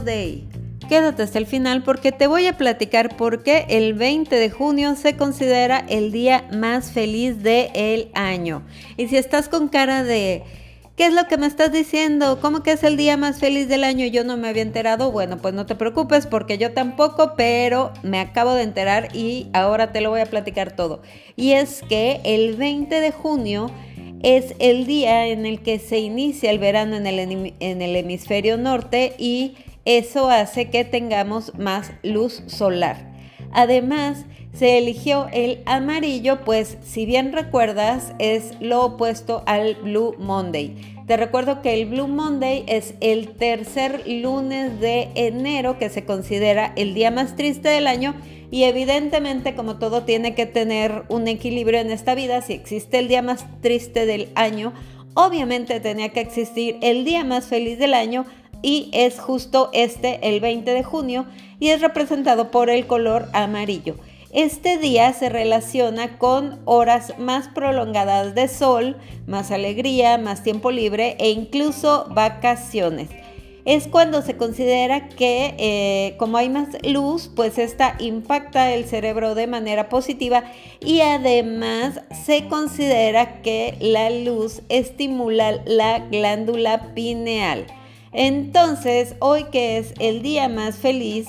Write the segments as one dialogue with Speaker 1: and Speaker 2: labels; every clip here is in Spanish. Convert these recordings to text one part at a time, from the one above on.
Speaker 1: Day. Quédate hasta el final porque te voy a platicar por qué el 20 de junio se considera el día más feliz del año. Y si estás con cara de ¿Qué es lo que me estás diciendo? ¿Cómo que es el día más feliz del año? Yo no me había enterado. Bueno, pues no te preocupes porque yo tampoco, pero me acabo de enterar y ahora te lo voy a platicar todo. Y es que el 20 de junio es el día en el que se inicia el verano en el hemisferio norte y eso hace que tengamos más luz solar. Además, se eligió el amarillo, pues si bien recuerdas, es lo opuesto al Blue Monday. Te recuerdo que el Blue Monday es el tercer lunes de enero que se considera el día más triste del año y evidentemente como todo tiene que tener un equilibrio en esta vida, si existe el día más triste del año, obviamente tenía que existir el día más feliz del año y es justo este, el 20 de junio, y es representado por el color amarillo. Este día se relaciona con horas más prolongadas de sol, más alegría, más tiempo libre e incluso vacaciones. Es cuando se considera que eh, como hay más luz, pues esta impacta el cerebro de manera positiva y además se considera que la luz estimula la glándula pineal. Entonces, hoy que es el día más feliz,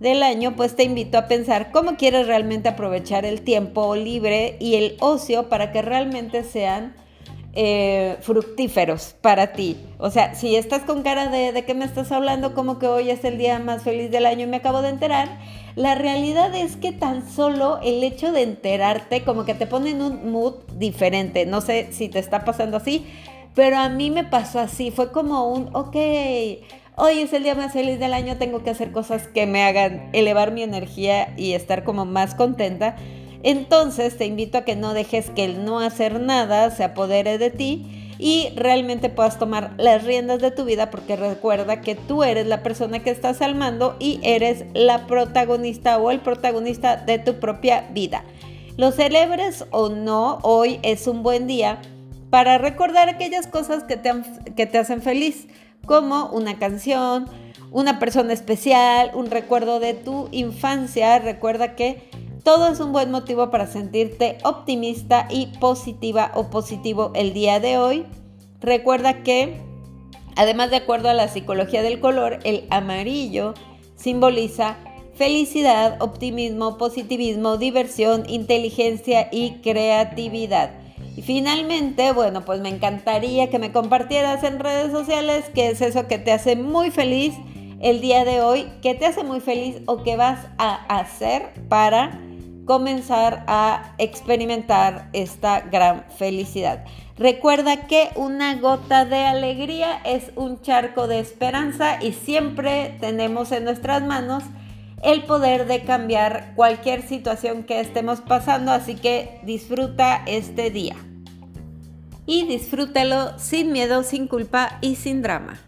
Speaker 1: del año, pues te invito a pensar cómo quieres realmente aprovechar el tiempo libre y el ocio para que realmente sean eh, fructíferos para ti. O sea, si estás con cara de, de qué me estás hablando, como que hoy es el día más feliz del año y me acabo de enterar, la realidad es que tan solo el hecho de enterarte como que te pone en un mood diferente. No sé si te está pasando así, pero a mí me pasó así. Fue como un, ok hoy es el día más feliz del año, tengo que hacer cosas que me hagan elevar mi energía y estar como más contenta. Entonces te invito a que no dejes que el no hacer nada se apodere de ti y realmente puedas tomar las riendas de tu vida porque recuerda que tú eres la persona que estás al mando y eres la protagonista o el protagonista de tu propia vida. Lo celebres o no, hoy es un buen día para recordar aquellas cosas que te, que te hacen feliz como una canción, una persona especial, un recuerdo de tu infancia. Recuerda que todo es un buen motivo para sentirte optimista y positiva o positivo el día de hoy. Recuerda que, además de acuerdo a la psicología del color, el amarillo simboliza felicidad, optimismo, positivismo, diversión, inteligencia y creatividad. Y finalmente, bueno, pues me encantaría que me compartieras en redes sociales qué es eso que te hace muy feliz el día de hoy, qué te hace muy feliz o qué vas a hacer para comenzar a experimentar esta gran felicidad. Recuerda que una gota de alegría es un charco de esperanza y siempre tenemos en nuestras manos el poder de cambiar cualquier situación que estemos pasando, así que disfruta este día. Y disfrútalo sin miedo, sin culpa y sin drama.